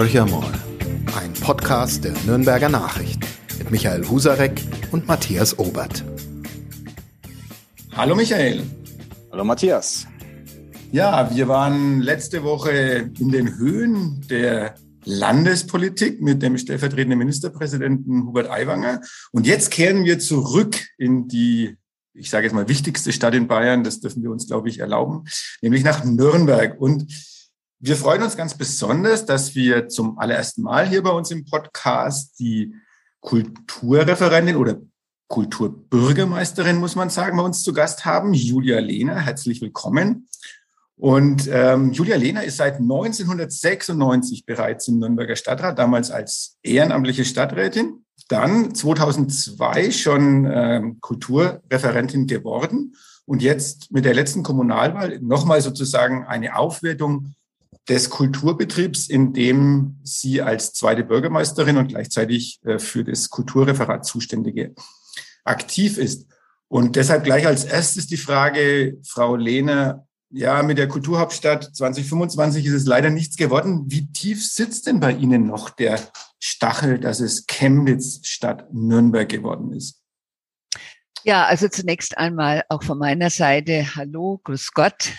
Horcher mal, ein Podcast der Nürnberger Nachrichten mit Michael Husarek und Matthias Obert. Hallo Michael. Hallo Matthias. Ja, wir waren letzte Woche in den Höhen der Landespolitik mit dem stellvertretenden Ministerpräsidenten Hubert Aiwanger. Und jetzt kehren wir zurück in die, ich sage jetzt mal, wichtigste Stadt in Bayern. Das dürfen wir uns, glaube ich, erlauben, nämlich nach Nürnberg. Und wir freuen uns ganz besonders, dass wir zum allerersten Mal hier bei uns im Podcast die Kulturreferentin oder Kulturbürgermeisterin, muss man sagen, bei uns zu Gast haben, Julia Lehner. Herzlich willkommen. Und ähm, Julia Lehner ist seit 1996 bereits im Nürnberger Stadtrat, damals als ehrenamtliche Stadträtin, dann 2002 schon ähm, Kulturreferentin geworden und jetzt mit der letzten Kommunalwahl nochmal sozusagen eine Aufwertung des Kulturbetriebs, in dem sie als zweite Bürgermeisterin und gleichzeitig äh, für das Kulturreferat Zuständige aktiv ist. Und deshalb gleich als erstes die Frage, Frau Lehner, ja, mit der Kulturhauptstadt 2025 ist es leider nichts geworden. Wie tief sitzt denn bei Ihnen noch der Stachel, dass es Chemnitz statt Nürnberg geworden ist? Ja, also zunächst einmal auch von meiner Seite Hallo, Grüß Gott.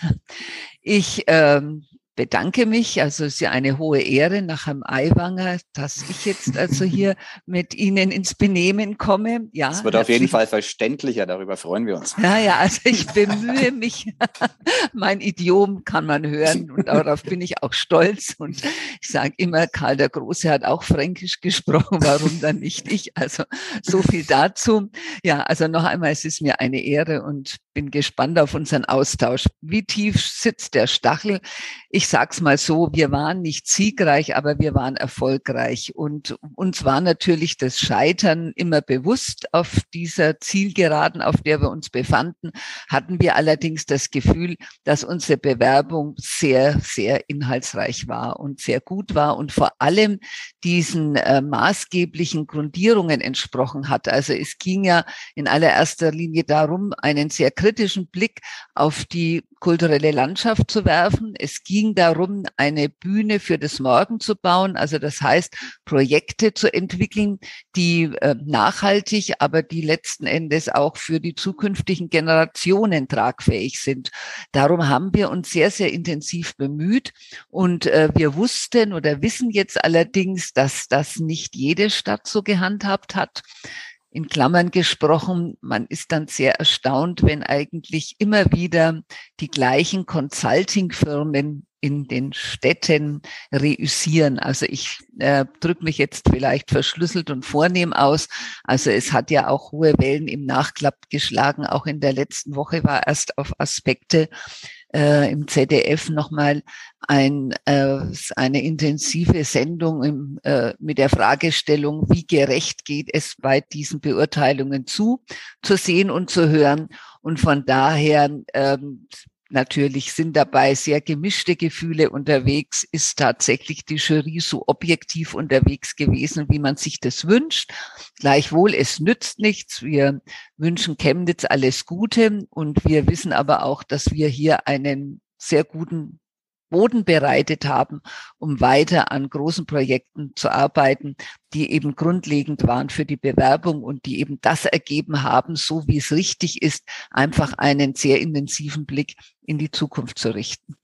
Ich ähm, bedanke mich. Also es ist ja eine hohe Ehre nach Herrn Aiwanger, dass ich jetzt also hier mit Ihnen ins Benehmen komme. Ja, es wird auf jeden Fall verständlicher, darüber freuen wir uns. Ja, ja, also ich bemühe mich. mein Idiom kann man hören und darauf bin ich auch stolz. Und ich sage immer, Karl der Große hat auch Fränkisch gesprochen, warum dann nicht ich? Also so viel dazu. Ja, also noch einmal, es ist mir eine Ehre und bin gespannt auf unseren Austausch. Wie tief sitzt der Stachel? Ich sag's mal so, wir waren nicht siegreich, aber wir waren erfolgreich. Und uns war natürlich das Scheitern immer bewusst auf dieser Zielgeraden, auf der wir uns befanden, hatten wir allerdings das Gefühl, dass unsere Bewerbung sehr, sehr inhaltsreich war und sehr gut war und vor allem diesen äh, maßgeblichen Grundierungen entsprochen hat. Also es ging ja in allererster Linie darum, einen sehr kritischen Blick auf die kulturelle Landschaft zu werfen. Es ging darum, eine Bühne für das Morgen zu bauen, also das heißt, Projekte zu entwickeln, die äh, nachhaltig, aber die letzten Endes auch für die zukünftigen Generationen tragfähig sind. Darum haben wir uns sehr, sehr intensiv bemüht und äh, wir wussten oder wissen jetzt allerdings, dass das nicht jede Stadt so gehandhabt hat in Klammern gesprochen, man ist dann sehr erstaunt, wenn eigentlich immer wieder die gleichen Consulting-Firmen in den Städten reüssieren. Also ich äh, drücke mich jetzt vielleicht verschlüsselt und vornehm aus. Also es hat ja auch hohe Wellen im Nachklapp geschlagen. Auch in der letzten Woche war erst auf Aspekte äh, im ZDF nochmal ein, äh, eine intensive Sendung im, äh, mit der Fragestellung, wie gerecht geht es bei diesen Beurteilungen zu, zu sehen und zu hören. Und von daher ähm, Natürlich sind dabei sehr gemischte Gefühle unterwegs. Ist tatsächlich die Jury so objektiv unterwegs gewesen, wie man sich das wünscht? Gleichwohl, es nützt nichts. Wir wünschen Chemnitz alles Gute und wir wissen aber auch, dass wir hier einen sehr guten Boden bereitet haben, um weiter an großen Projekten zu arbeiten, die eben grundlegend waren für die Bewerbung und die eben das ergeben haben, so wie es richtig ist, einfach einen sehr intensiven Blick in die Zukunft zu richten.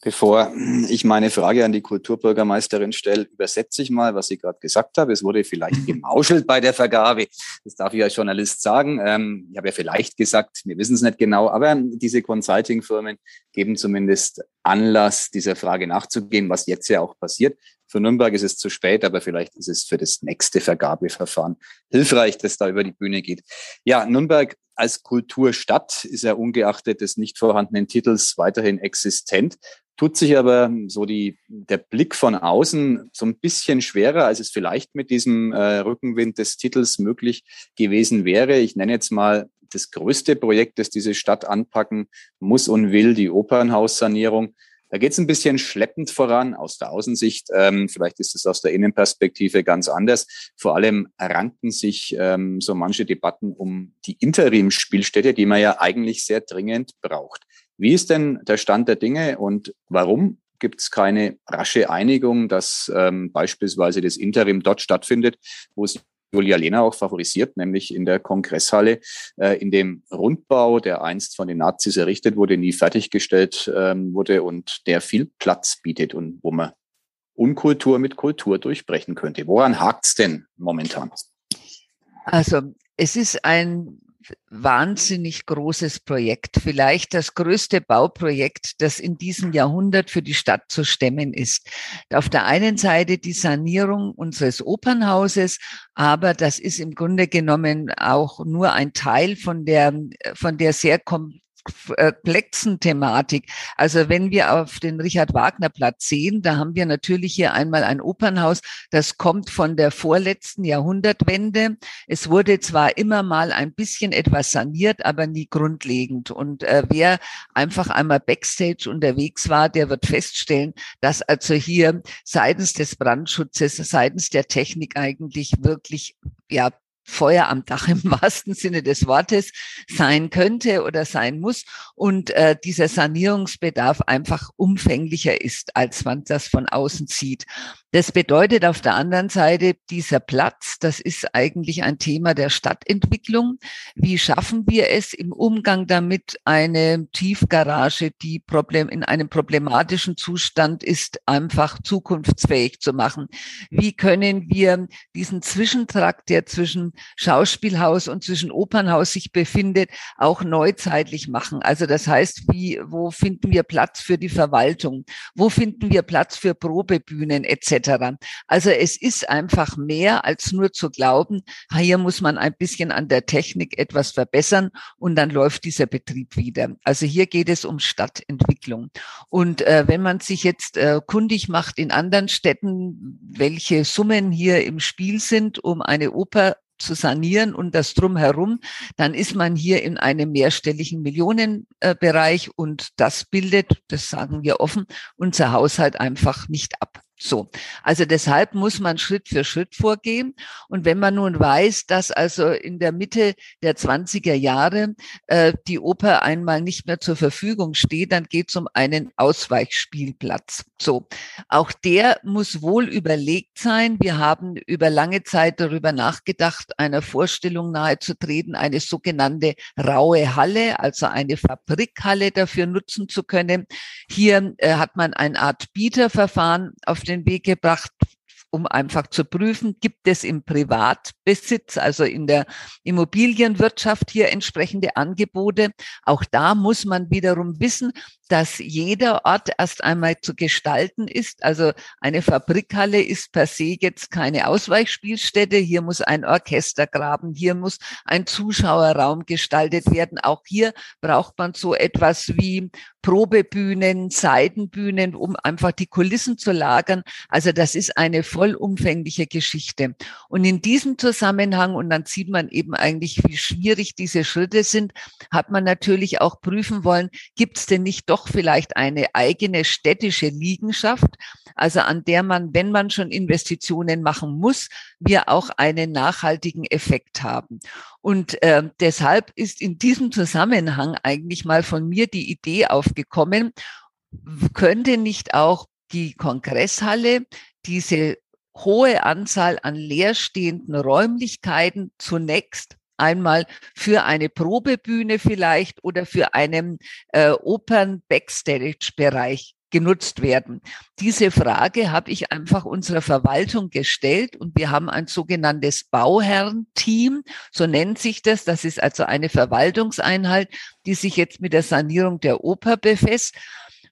Bevor ich meine Frage an die Kulturbürgermeisterin stelle, übersetze ich mal, was sie gerade gesagt habe. Es wurde vielleicht gemauschelt bei der Vergabe. Das darf ich als Journalist sagen. Ähm, ich habe ja vielleicht gesagt, wir wissen es nicht genau, aber diese Consulting-Firmen geben zumindest Anlass, dieser Frage nachzugehen, was jetzt ja auch passiert. Für Nürnberg ist es zu spät, aber vielleicht ist es für das nächste Vergabeverfahren hilfreich, dass da über die Bühne geht. Ja, Nürnberg als Kulturstadt ist ja ungeachtet des nicht vorhandenen Titels weiterhin existent tut sich aber so die, der Blick von außen so ein bisschen schwerer, als es vielleicht mit diesem äh, Rückenwind des Titels möglich gewesen wäre. Ich nenne jetzt mal das größte Projekt, das diese Stadt anpacken muss und will, die Opernhaussanierung. Da geht es ein bisschen schleppend voran aus der Außensicht. Ähm, vielleicht ist es aus der Innenperspektive ganz anders. Vor allem ranken sich ähm, so manche Debatten um die Interimsspielstätte, die man ja eigentlich sehr dringend braucht. Wie ist denn der Stand der Dinge und warum gibt es keine rasche Einigung, dass ähm, beispielsweise das Interim dort stattfindet, wo es Julia Lehner auch favorisiert, nämlich in der Kongresshalle, äh, in dem Rundbau, der einst von den Nazis errichtet wurde, nie fertiggestellt ähm, wurde und der viel Platz bietet und wo man Unkultur mit Kultur durchbrechen könnte. Woran hakt's denn momentan? Also es ist ein wahnsinnig großes Projekt, vielleicht das größte Bauprojekt, das in diesem Jahrhundert für die Stadt zu stemmen ist. Auf der einen Seite die Sanierung unseres Opernhauses, aber das ist im Grunde genommen auch nur ein Teil von der, von der sehr kom komplexen Thematik. Also wenn wir auf den Richard Wagner Platz sehen, da haben wir natürlich hier einmal ein Opernhaus, das kommt von der vorletzten Jahrhundertwende. Es wurde zwar immer mal ein bisschen etwas saniert, aber nie grundlegend. Und äh, wer einfach einmal backstage unterwegs war, der wird feststellen, dass also hier seitens des Brandschutzes, seitens der Technik eigentlich wirklich ja Feuer am Dach im wahrsten Sinne des Wortes sein könnte oder sein muss und äh, dieser Sanierungsbedarf einfach umfänglicher ist, als man das von außen sieht. Das bedeutet auf der anderen Seite, dieser Platz, das ist eigentlich ein Thema der Stadtentwicklung. Wie schaffen wir es im Umgang damit, eine Tiefgarage, die Problem, in einem problematischen Zustand ist, einfach zukunftsfähig zu machen? Wie können wir diesen Zwischentrakt, der zwischen Schauspielhaus und zwischen Opernhaus sich befindet, auch neuzeitlich machen? Also das heißt, wie, wo finden wir Platz für die Verwaltung? Wo finden wir Platz für Probebühnen etc.? Also es ist einfach mehr als nur zu glauben, hier muss man ein bisschen an der Technik etwas verbessern und dann läuft dieser Betrieb wieder. Also hier geht es um Stadtentwicklung. Und äh, wenn man sich jetzt äh, kundig macht in anderen Städten, welche Summen hier im Spiel sind, um eine Oper zu sanieren und das drumherum, dann ist man hier in einem mehrstelligen Millionenbereich und das bildet, das sagen wir offen, unser Haushalt einfach nicht ab. So, also deshalb muss man Schritt für Schritt vorgehen. Und wenn man nun weiß, dass also in der Mitte der 20er Jahre äh, die Oper einmal nicht mehr zur Verfügung steht, dann geht es um einen Ausweichspielplatz. So, auch der muss wohl überlegt sein. Wir haben über lange Zeit darüber nachgedacht, einer Vorstellung nahezutreten, eine sogenannte raue Halle, also eine Fabrikhalle dafür nutzen zu können. Hier äh, hat man eine Art Bieterverfahren auf den Weg gebracht, um einfach zu prüfen, gibt es im Privatbesitz, also in der Immobilienwirtschaft hier entsprechende Angebote. Auch da muss man wiederum wissen, dass jeder Ort erst einmal zu gestalten ist. Also eine Fabrikhalle ist per se jetzt keine Ausweichspielstätte. Hier muss ein Orchester graben, hier muss ein Zuschauerraum gestaltet werden. Auch hier braucht man so etwas wie Probebühnen, Seitenbühnen, um einfach die Kulissen zu lagern. Also das ist eine vollumfängliche Geschichte. Und in diesem Zusammenhang, und dann sieht man eben eigentlich, wie schwierig diese Schritte sind, hat man natürlich auch prüfen wollen, gibt es denn nicht doch doch vielleicht eine eigene städtische Liegenschaft, also an der man, wenn man schon Investitionen machen muss, wir auch einen nachhaltigen Effekt haben. Und äh, deshalb ist in diesem Zusammenhang eigentlich mal von mir die Idee aufgekommen, könnte nicht auch die Kongresshalle diese hohe Anzahl an leerstehenden Räumlichkeiten zunächst einmal für eine Probebühne vielleicht oder für einen äh, Opern-Backstage-Bereich genutzt werden. Diese Frage habe ich einfach unserer Verwaltung gestellt und wir haben ein sogenanntes Bauherrenteam, so nennt sich das. Das ist also eine Verwaltungseinheit, die sich jetzt mit der Sanierung der Oper befasst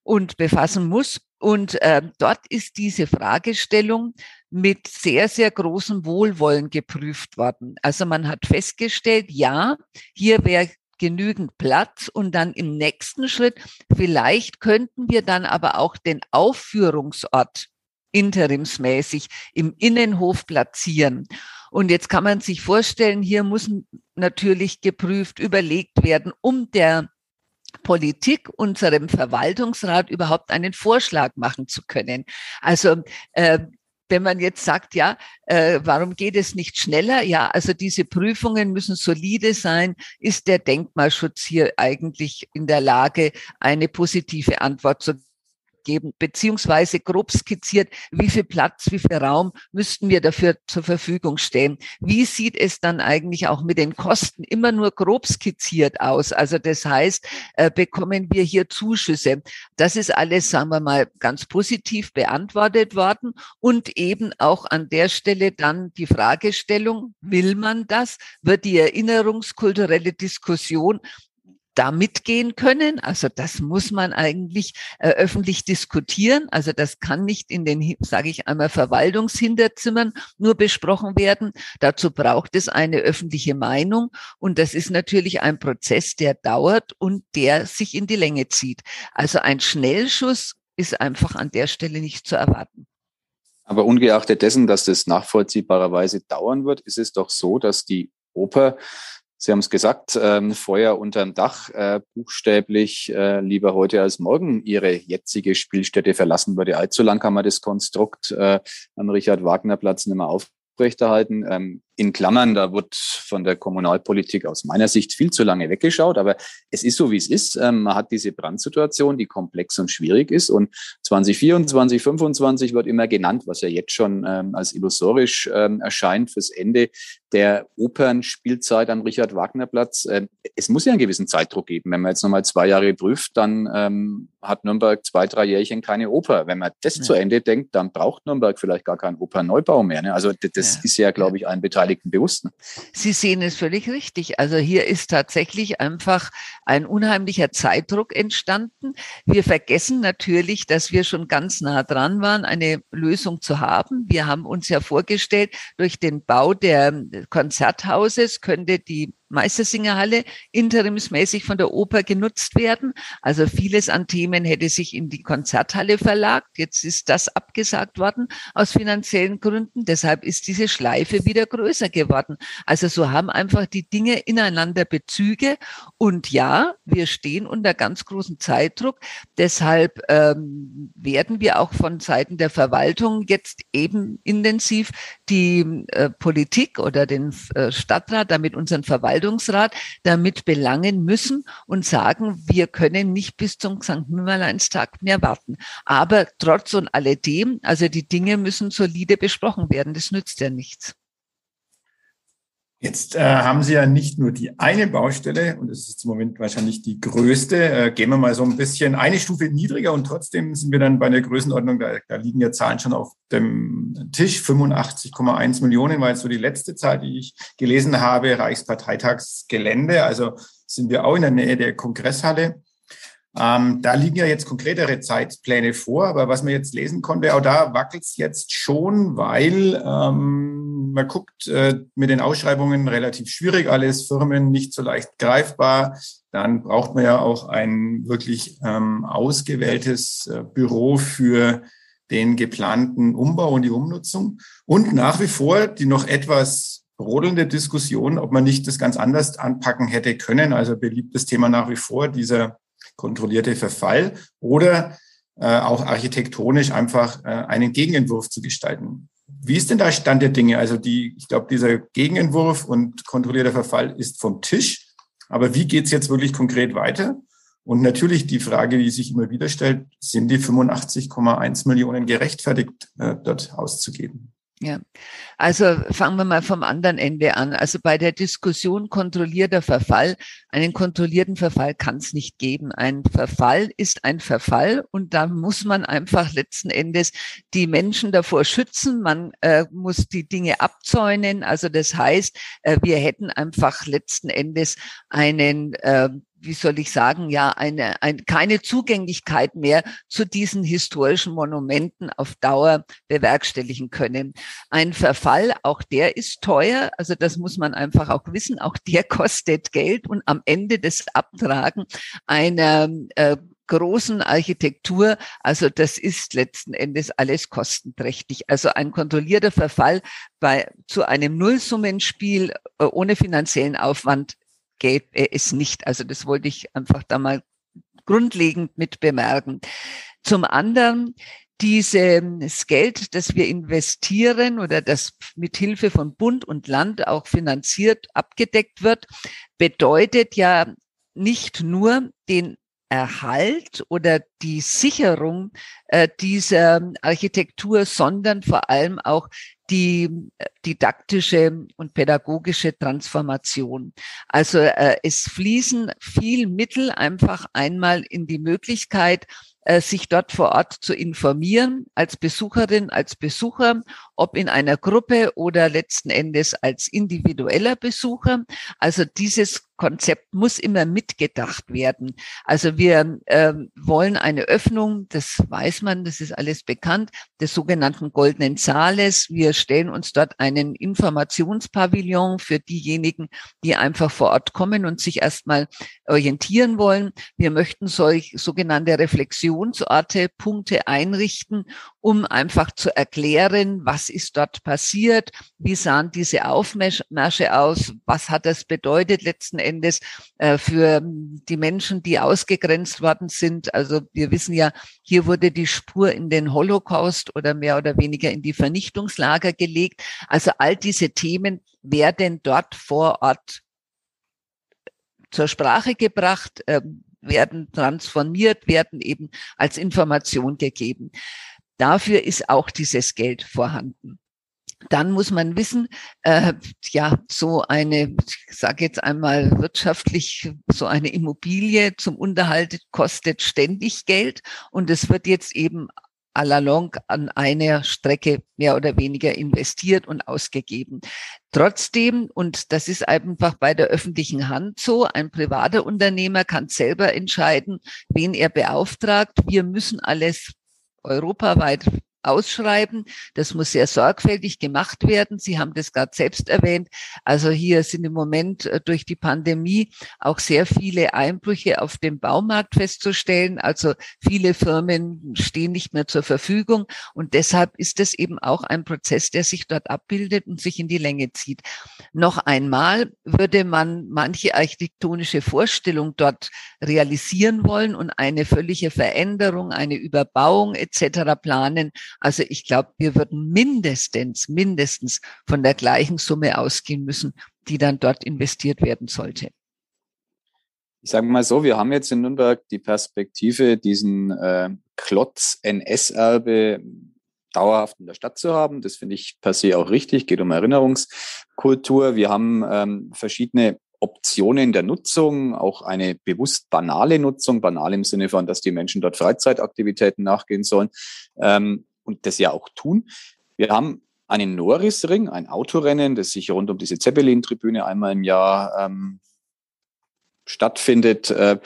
und befassen muss. Und äh, dort ist diese Fragestellung mit sehr, sehr großem Wohlwollen geprüft worden. Also man hat festgestellt, ja, hier wäre genügend Platz und dann im nächsten Schritt, vielleicht könnten wir dann aber auch den Aufführungsort interimsmäßig im Innenhof platzieren. Und jetzt kann man sich vorstellen, hier muss natürlich geprüft, überlegt werden, um der Politik, unserem Verwaltungsrat überhaupt einen Vorschlag machen zu können. Also äh, wenn man jetzt sagt, ja, äh, warum geht es nicht schneller? Ja, also diese Prüfungen müssen solide sein. Ist der Denkmalschutz hier eigentlich in der Lage, eine positive Antwort zu geben, beziehungsweise grob skizziert, wie viel Platz, wie viel Raum müssten wir dafür zur Verfügung stellen. Wie sieht es dann eigentlich auch mit den Kosten immer nur grob skizziert aus? Also das heißt, äh, bekommen wir hier Zuschüsse? Das ist alles, sagen wir mal, ganz positiv beantwortet worden und eben auch an der Stelle dann die Fragestellung, will man das? Wird die erinnerungskulturelle Diskussion da mitgehen können. Also das muss man eigentlich äh, öffentlich diskutieren. Also das kann nicht in den, sage ich einmal, Verwaltungshinterzimmern nur besprochen werden. Dazu braucht es eine öffentliche Meinung. Und das ist natürlich ein Prozess, der dauert und der sich in die Länge zieht. Also ein Schnellschuss ist einfach an der Stelle nicht zu erwarten. Aber ungeachtet dessen, dass das nachvollziehbarerweise dauern wird, ist es doch so, dass die Oper Sie haben es gesagt, ähm, Feuer unterm Dach, äh, buchstäblich äh, lieber heute als morgen Ihre jetzige Spielstätte verlassen würde. Allzu lang kann man das Konstrukt äh, am Richard-Wagner-Platz nicht mehr aufrechterhalten. Ähm, in Klammern, da wird von der Kommunalpolitik aus meiner Sicht viel zu lange weggeschaut, aber es ist so, wie es ist. Ähm, man hat diese Brandsituation, die komplex und schwierig ist und 2024, 2025 wird immer genannt, was ja jetzt schon ähm, als illusorisch ähm, erscheint fürs Ende der Opernspielzeit am Richard-Wagner-Platz. es muss ja einen gewissen Zeitdruck geben. Wenn man jetzt nochmal zwei Jahre prüft, dann hat Nürnberg zwei, drei Jährchen keine Oper. Wenn man das ja. zu Ende denkt, dann braucht Nürnberg vielleicht gar keinen Opernneubau mehr. Ne? Also das ja. ist ja, glaube ich, ein Beteiligter Beteiligten bewusst. Ne? Sie sehen es völlig richtig. Also hier ist tatsächlich einfach ein unheimlicher Zeitdruck entstanden. Wir vergessen natürlich, dass wir schon ganz nah dran waren, eine Lösung zu haben. Wir haben uns ja vorgestellt, durch den Bau der Konzerthauses könnte die Meistersingerhalle interimsmäßig von der Oper genutzt werden. Also vieles an Themen hätte sich in die Konzerthalle verlagt. Jetzt ist das abgesagt worden aus finanziellen Gründen. Deshalb ist diese Schleife wieder größer geworden. Also so haben einfach die Dinge ineinander Bezüge. Und ja, wir stehen unter ganz großem Zeitdruck. Deshalb ähm, werden wir auch von Seiten der Verwaltung jetzt eben intensiv die äh, Politik oder den äh, Stadtrat, damit unseren Verwaltung Verwaltungsrat damit belangen müssen und sagen, wir können nicht bis zum St. Nimmerleinstag mehr warten. Aber trotz und alledem, also die Dinge müssen solide besprochen werden. Das nützt ja nichts. Jetzt äh, haben Sie ja nicht nur die eine Baustelle, und es ist im Moment wahrscheinlich die größte. Äh, gehen wir mal so ein bisschen eine Stufe niedriger und trotzdem sind wir dann bei der Größenordnung, da, da liegen ja Zahlen schon auf dem Tisch. 85,1 Millionen war jetzt so die letzte Zahl, die ich gelesen habe, Reichsparteitagsgelände. Also sind wir auch in der Nähe der Kongresshalle. Ähm, da liegen ja jetzt konkretere Zeitpläne vor, aber was man jetzt lesen konnte, auch da wackelt es jetzt schon, weil ähm, man guckt äh, mit den Ausschreibungen relativ schwierig, alles Firmen nicht so leicht greifbar. Dann braucht man ja auch ein wirklich ähm, ausgewähltes äh, Büro für den geplanten Umbau und die Umnutzung. Und nach wie vor die noch etwas brodelnde Diskussion, ob man nicht das ganz anders anpacken hätte können. Also beliebtes Thema nach wie vor, dieser kontrollierte Verfall oder äh, auch architektonisch einfach äh, einen Gegenentwurf zu gestalten. Wie ist denn da Stand der Dinge? Also die, ich glaube, dieser Gegenentwurf und kontrollierter Verfall ist vom Tisch. Aber wie geht es jetzt wirklich konkret weiter? Und natürlich die Frage, die sich immer wieder stellt, sind die 85,1 Millionen gerechtfertigt, äh, dort auszugeben? Ja, also fangen wir mal vom anderen Ende an. Also bei der Diskussion kontrollierter Verfall, einen kontrollierten Verfall kann es nicht geben. Ein Verfall ist ein Verfall und da muss man einfach letzten Endes die Menschen davor schützen. Man äh, muss die Dinge abzäunen. Also das heißt, äh, wir hätten einfach letzten Endes einen äh, wie soll ich sagen, ja, eine, ein, keine Zugänglichkeit mehr zu diesen historischen Monumenten auf Dauer bewerkstelligen können. Ein Verfall, auch der ist teuer, also das muss man einfach auch wissen, auch der kostet Geld und am Ende des Abtragen einer äh, großen Architektur. Also das ist letzten Endes alles kostenträchtig. Also ein kontrollierter Verfall bei zu einem Nullsummenspiel äh, ohne finanziellen Aufwand gäbe es nicht. Also das wollte ich einfach da mal grundlegend mit bemerken. Zum anderen, dieses Geld, das wir investieren oder das mit Hilfe von Bund und Land auch finanziert abgedeckt wird, bedeutet ja nicht nur den Erhalt oder die Sicherung äh, dieser Architektur, sondern vor allem auch die äh, didaktische und pädagogische Transformation. Also äh, es fließen viel Mittel einfach einmal in die Möglichkeit, sich dort vor Ort zu informieren, als Besucherin, als Besucher, ob in einer Gruppe oder letzten Endes als individueller Besucher. Also dieses Konzept muss immer mitgedacht werden. Also wir äh, wollen eine Öffnung, das weiß man, das ist alles bekannt, des sogenannten goldenen Saales. Wir stellen uns dort einen Informationspavillon für diejenigen, die einfach vor Ort kommen und sich erstmal orientieren wollen. Wir möchten solch sogenannte Reflexionsorte, Punkte einrichten, um einfach zu erklären, was ist dort passiert, wie sahen diese Aufmärsche aus, was hat das bedeutet letzten Endes äh, für die Menschen, die ausgegrenzt worden sind. Also wir wissen ja, hier wurde die Spur in den Holocaust oder mehr oder weniger in die Vernichtungslager gelegt. Also all diese Themen werden dort vor Ort zur Sprache gebracht, äh, werden transformiert, werden eben als Information gegeben. Dafür ist auch dieses Geld vorhanden. Dann muss man wissen, äh, ja, so eine, ich sage jetzt einmal wirtschaftlich, so eine Immobilie zum Unterhalt kostet ständig Geld und es wird jetzt eben à la longue an einer Strecke mehr oder weniger investiert und ausgegeben. Trotzdem, und das ist einfach bei der öffentlichen Hand so, ein privater Unternehmer kann selber entscheiden, wen er beauftragt. Wir müssen alles europaweit ausschreiben. Das muss sehr sorgfältig gemacht werden. Sie haben das gerade selbst erwähnt. Also hier sind im Moment äh, durch die Pandemie auch sehr viele Einbrüche auf dem Baumarkt festzustellen. Also viele Firmen stehen nicht mehr zur Verfügung. Und deshalb ist es eben auch ein Prozess, der sich dort abbildet und sich in die Länge zieht. Noch einmal würde man manche architektonische Vorstellung dort realisieren wollen und eine völlige Veränderung, eine Überbauung etc. planen. Also ich glaube, wir würden mindestens, mindestens von der gleichen Summe ausgehen müssen, die dann dort investiert werden sollte. Ich sage mal so, wir haben jetzt in Nürnberg die Perspektive, diesen äh, Klotz NS-Erbe dauerhaft in der Stadt zu haben. Das finde ich per se auch richtig, geht um Erinnerungskultur. Wir haben ähm, verschiedene Optionen der Nutzung, auch eine bewusst banale Nutzung, banal im Sinne von, dass die Menschen dort Freizeitaktivitäten nachgehen sollen. Ähm, und das ja auch tun. Wir haben einen Norrisring, ein Autorennen, das sich rund um diese Zeppelin-Tribüne einmal im Jahr ähm, stattfindet. Äh,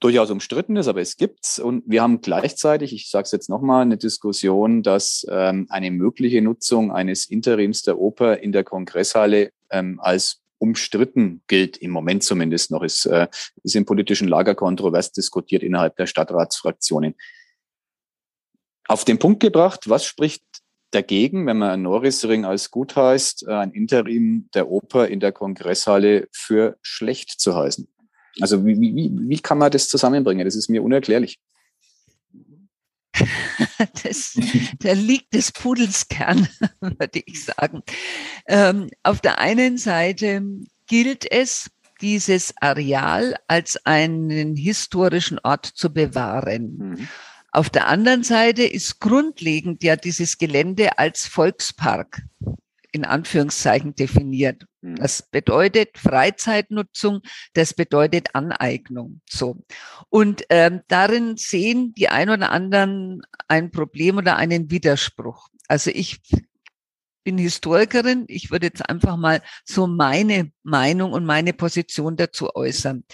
durchaus umstritten ist, aber es gibt's. Und wir haben gleichzeitig, ich sage es jetzt nochmal, eine Diskussion, dass ähm, eine mögliche Nutzung eines Interims der Oper in der Kongresshalle ähm, als umstritten gilt, im Moment zumindest noch, ist, äh, ist im politischen Lager kontrovers diskutiert innerhalb der Stadtratsfraktionen auf den Punkt gebracht, was spricht dagegen, wenn man Norrisring als gut heißt, äh, ein Interim der Oper in der Kongresshalle für schlecht zu heißen? Also wie, wie, wie kann man das zusammenbringen? Das ist mir unerklärlich. Das, da liegt des Pudels Kern, würde ich sagen. Ähm, auf der einen Seite gilt es, dieses Areal als einen historischen Ort zu bewahren. Mhm. Auf der anderen Seite ist grundlegend ja dieses Gelände als Volkspark in Anführungszeichen definiert. Hm. Das bedeutet Freizeitnutzung, das bedeutet Aneignung. So. Und ähm, darin sehen die ein oder anderen ein Problem oder einen Widerspruch. Also ich bin Historikerin. Ich würde jetzt einfach mal so meine Meinung und meine Position dazu äußern.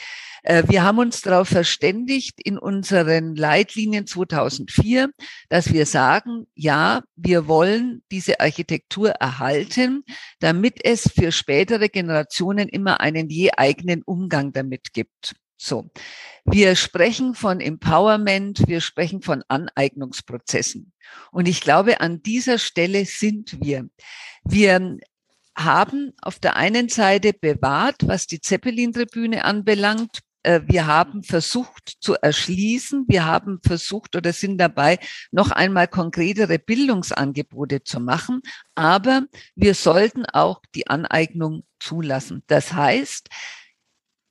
Äh, wir haben uns darauf verständigt in unseren Leitlinien 2004, dass wir sagen, ja, wir wollen diese Architektur erhalten, damit es für spätere Generationen immer einen je eigenen Umgang damit gibt. So. Wir sprechen von Empowerment, wir sprechen von Aneignungsprozessen. Und ich glaube, an dieser Stelle sind wir. Wir haben auf der einen Seite bewahrt, was die Zeppelin-Tribüne anbelangt, äh, wir haben versucht zu erschließen, wir haben versucht oder sind dabei, noch einmal konkretere Bildungsangebote zu machen, aber wir sollten auch die Aneignung zulassen. Das heißt,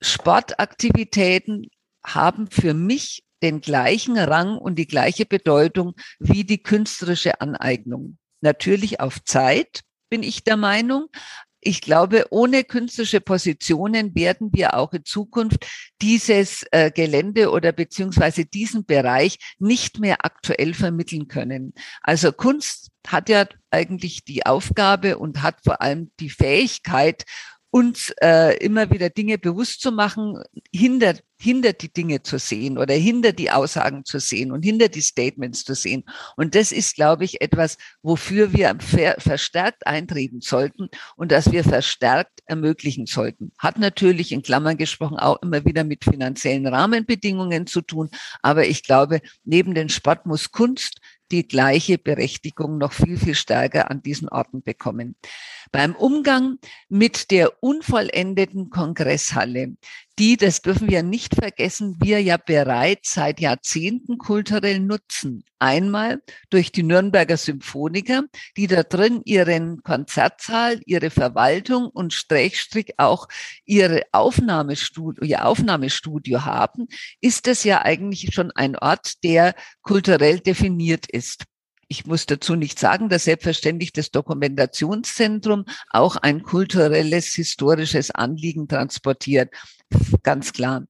Sportaktivitäten haben für mich den gleichen Rang und die gleiche Bedeutung wie die künstlerische Aneignung. Natürlich auf Zeit, bin ich der Meinung, ich glaube, ohne künstlerische Positionen werden wir auch in Zukunft dieses äh, Gelände oder beziehungsweise diesen Bereich nicht mehr aktuell vermitteln können. Also Kunst hat ja eigentlich die Aufgabe und hat vor allem die Fähigkeit, uns äh, immer wieder Dinge bewusst zu machen, hinter, hinter die Dinge zu sehen oder hinter die Aussagen zu sehen und hinter die Statements zu sehen. Und das ist, glaube ich, etwas, wofür wir ver verstärkt eintreten sollten und das wir verstärkt ermöglichen sollten. Hat natürlich in Klammern gesprochen auch immer wieder mit finanziellen Rahmenbedingungen zu tun. Aber ich glaube, neben den Sport muss Kunst die gleiche Berechtigung noch viel, viel stärker an diesen Orten bekommen. Beim Umgang mit der unvollendeten Kongresshalle, die, das dürfen wir nicht vergessen, wir ja bereits seit Jahrzehnten kulturell nutzen. Einmal durch die Nürnberger Symphoniker, die da drin ihren Konzertsaal, ihre Verwaltung und Strächstrich auch ihre Aufnahmestudio, ihr Aufnahmestudio haben, ist es ja eigentlich schon ein Ort, der kulturell definiert ist. Ich muss dazu nicht sagen, dass selbstverständlich das Dokumentationszentrum auch ein kulturelles, historisches Anliegen transportiert. Ganz klar.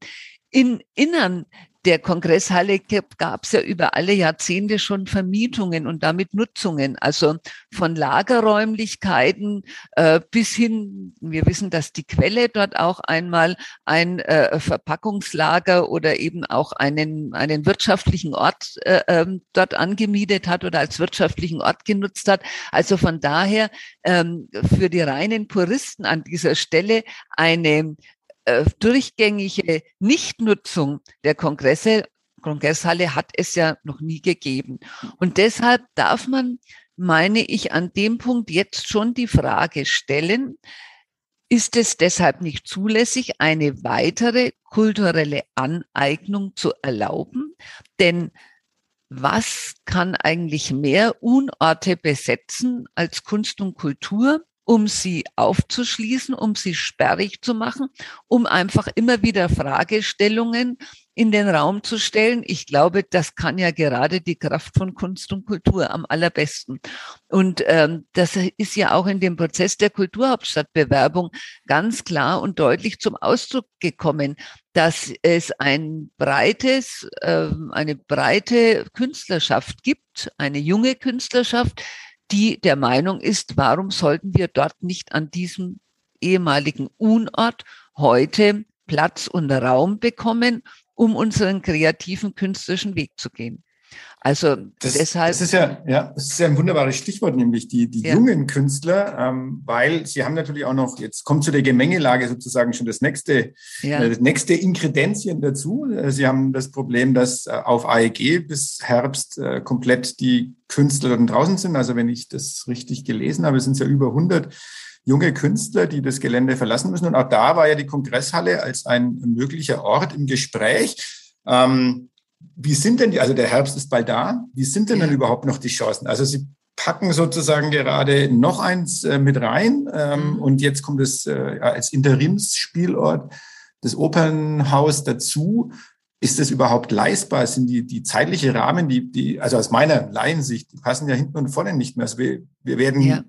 In Innern der Kongresshalle gab es ja über alle Jahrzehnte schon Vermietungen und damit Nutzungen, also von Lagerräumlichkeiten äh, bis hin, wir wissen, dass die Quelle dort auch einmal ein äh, Verpackungslager oder eben auch einen, einen wirtschaftlichen Ort äh, ähm, dort angemietet hat oder als wirtschaftlichen Ort genutzt hat. Also von daher ähm, für die reinen Puristen an dieser Stelle eine äh, durchgängige Nichtnutzung der Kongresse, Kongresshalle hat es ja noch nie gegeben. Und deshalb darf man, meine ich, an dem Punkt jetzt schon die Frage stellen, ist es deshalb nicht zulässig, eine weitere kulturelle Aneignung zu erlauben? Denn was kann eigentlich mehr Unorte besetzen als Kunst und Kultur? Um sie aufzuschließen, um sie sperrig zu machen, um einfach immer wieder Fragestellungen in den Raum zu stellen. Ich glaube, das kann ja gerade die Kraft von Kunst und Kultur am allerbesten. Und ähm, das ist ja auch in dem Prozess der Kulturhauptstadtbewerbung ganz klar und deutlich zum Ausdruck gekommen, dass es ein breites, äh, eine breite Künstlerschaft gibt, eine junge Künstlerschaft, die der Meinung ist, warum sollten wir dort nicht an diesem ehemaligen Unort heute Platz und Raum bekommen, um unseren kreativen künstlerischen Weg zu gehen. Also das, deshalb. Das ist ja, ja, das ist ja ein wunderbares Stichwort, nämlich die, die ja. jungen Künstler, ähm, weil sie haben natürlich auch noch, jetzt kommt zu der Gemengelage sozusagen schon das nächste, ja. äh, das nächste Inkredenzien dazu. Äh, sie haben das Problem, dass äh, auf AEG bis Herbst äh, komplett die Künstler dann draußen sind. Also wenn ich das richtig gelesen habe, sind es ja über 100 junge Künstler, die das Gelände verlassen müssen. Und auch da war ja die Kongresshalle als ein möglicher Ort im Gespräch. Ähm, wie sind denn die, also der Herbst ist bald da, wie sind denn dann überhaupt noch die Chancen? Also Sie packen sozusagen gerade noch eins äh, mit rein ähm, mhm. und jetzt kommt es äh, als Interimsspielort das Opernhaus dazu. Ist das überhaupt leistbar? Sind die, die zeitliche Rahmen, die, die, also aus meiner Laiensicht, die passen ja hinten und vorne nicht mehr. Also wir, wir werden ja.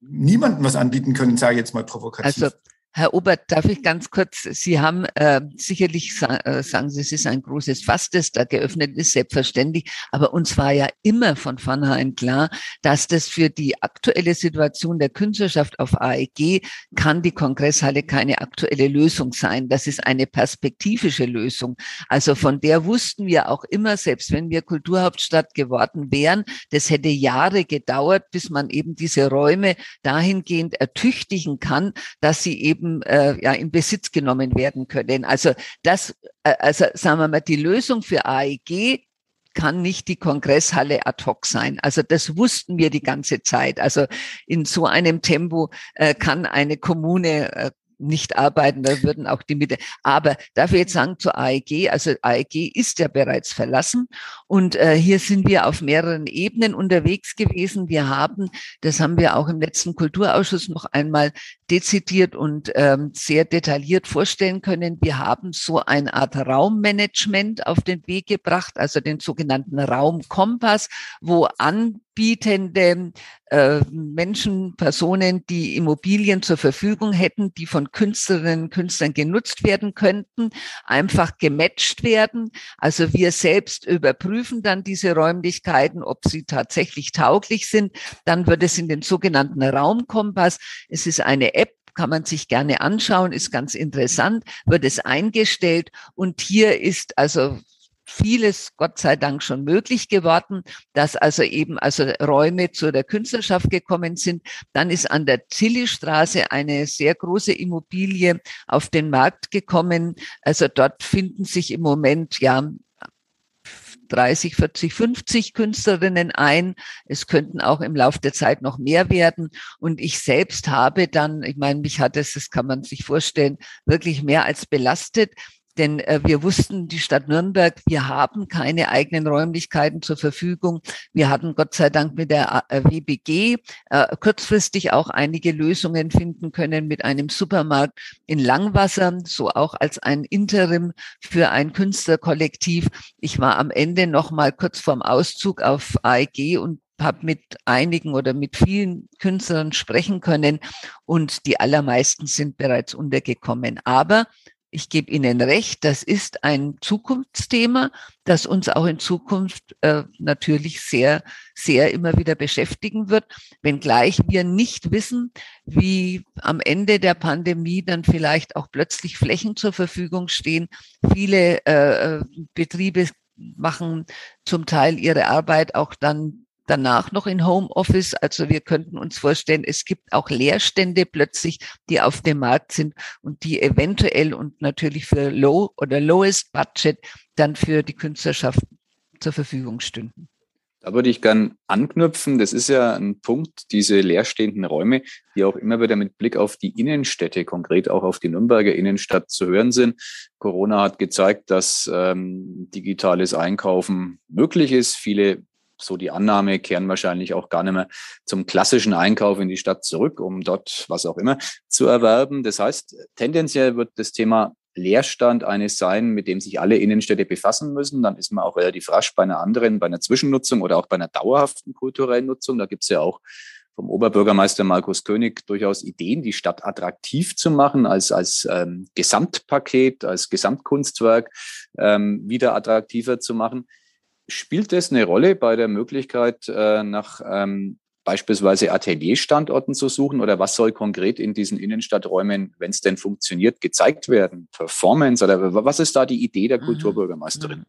niemandem was anbieten können, sage ich jetzt mal provokativ. Also Herr Obert, darf ich ganz kurz, Sie haben äh, sicherlich, äh, sagen Sie, es ist ein großes Fass, das da geöffnet ist, selbstverständlich, aber uns war ja immer von vornherein klar, dass das für die aktuelle Situation der Künstlerschaft auf AEG kann die Kongresshalle keine aktuelle Lösung sein. Das ist eine perspektivische Lösung. Also von der wussten wir auch immer, selbst wenn wir Kulturhauptstadt geworden wären, das hätte Jahre gedauert, bis man eben diese Räume dahingehend ertüchtigen kann, dass sie eben eben äh, ja in Besitz genommen werden können. Also das, äh, also sagen wir mal, die Lösung für AEG kann nicht die Kongresshalle ad hoc sein. Also das wussten wir die ganze Zeit. Also in so einem Tempo äh, kann eine Kommune äh, nicht arbeiten, da würden auch die Mitte. Aber darf ich jetzt sagen zu AEG, also AEG ist ja bereits verlassen und äh, hier sind wir auf mehreren Ebenen unterwegs gewesen. Wir haben, das haben wir auch im letzten Kulturausschuss noch einmal dezidiert und ähm, sehr detailliert vorstellen können. Wir haben so eine Art Raummanagement auf den Weg gebracht, also den sogenannten Raumkompass, wo anbietende äh, Menschen, Personen, die Immobilien zur Verfügung hätten, die von Künstlerinnen und Künstlern genutzt werden könnten, einfach gematcht werden. Also wir selbst überprüfen dann diese Räumlichkeiten, ob sie tatsächlich tauglich sind. Dann wird es in den sogenannten Raumkompass. Es ist eine App, kann man sich gerne anschauen, ist ganz interessant, wird es eingestellt und hier ist also vieles Gott sei Dank schon möglich geworden, dass also eben also Räume zu der Künstlerschaft gekommen sind. Dann ist an der Zillistraße eine sehr große Immobilie auf den Markt gekommen. Also dort finden sich im Moment ja 30, 40, 50 Künstlerinnen ein. Es könnten auch im Laufe der Zeit noch mehr werden. Und ich selbst habe dann, ich meine, mich hat es, das kann man sich vorstellen, wirklich mehr als belastet. Denn äh, wir wussten, die Stadt Nürnberg, wir haben keine eigenen Räumlichkeiten zur Verfügung. Wir hatten Gott sei Dank mit der äh, WBG äh, kurzfristig auch einige Lösungen finden können mit einem Supermarkt in Langwasser, so auch als ein Interim für ein Künstlerkollektiv. Ich war am Ende noch mal kurz vorm Auszug auf AEG und habe mit einigen oder mit vielen Künstlern sprechen können und die allermeisten sind bereits untergekommen. Aber ich gebe Ihnen recht, das ist ein Zukunftsthema, das uns auch in Zukunft äh, natürlich sehr, sehr immer wieder beschäftigen wird, wenngleich wir nicht wissen, wie am Ende der Pandemie dann vielleicht auch plötzlich Flächen zur Verfügung stehen. Viele äh, äh Betriebe machen zum Teil ihre Arbeit auch dann danach noch in Homeoffice. Also wir könnten uns vorstellen, es gibt auch Leerstände plötzlich, die auf dem Markt sind und die eventuell und natürlich für Low oder Lowest Budget dann für die Künstlerschaft zur Verfügung stünden. Da würde ich gern anknüpfen. Das ist ja ein Punkt, diese leerstehenden Räume, die auch immer wieder mit Blick auf die Innenstädte, konkret auch auf die Nürnberger Innenstadt zu hören sind. Corona hat gezeigt, dass ähm, digitales Einkaufen möglich ist. Viele so die Annahme, kehren wahrscheinlich auch gar nicht mehr zum klassischen Einkauf in die Stadt zurück, um dort was auch immer zu erwerben. Das heißt, tendenziell wird das Thema Leerstand eines sein, mit dem sich alle Innenstädte befassen müssen. Dann ist man auch relativ rasch bei einer anderen, bei einer Zwischennutzung oder auch bei einer dauerhaften kulturellen Nutzung. Da gibt es ja auch vom Oberbürgermeister Markus König durchaus Ideen, die Stadt attraktiv zu machen, als, als ähm, Gesamtpaket, als Gesamtkunstwerk ähm, wieder attraktiver zu machen. Spielt das eine Rolle bei der Möglichkeit, äh, nach ähm, beispielsweise Atelierstandorten zu suchen oder was soll konkret in diesen Innenstadträumen, wenn es denn funktioniert, gezeigt werden? Performance oder was ist da die Idee der mhm. Kulturbürgermeisterin?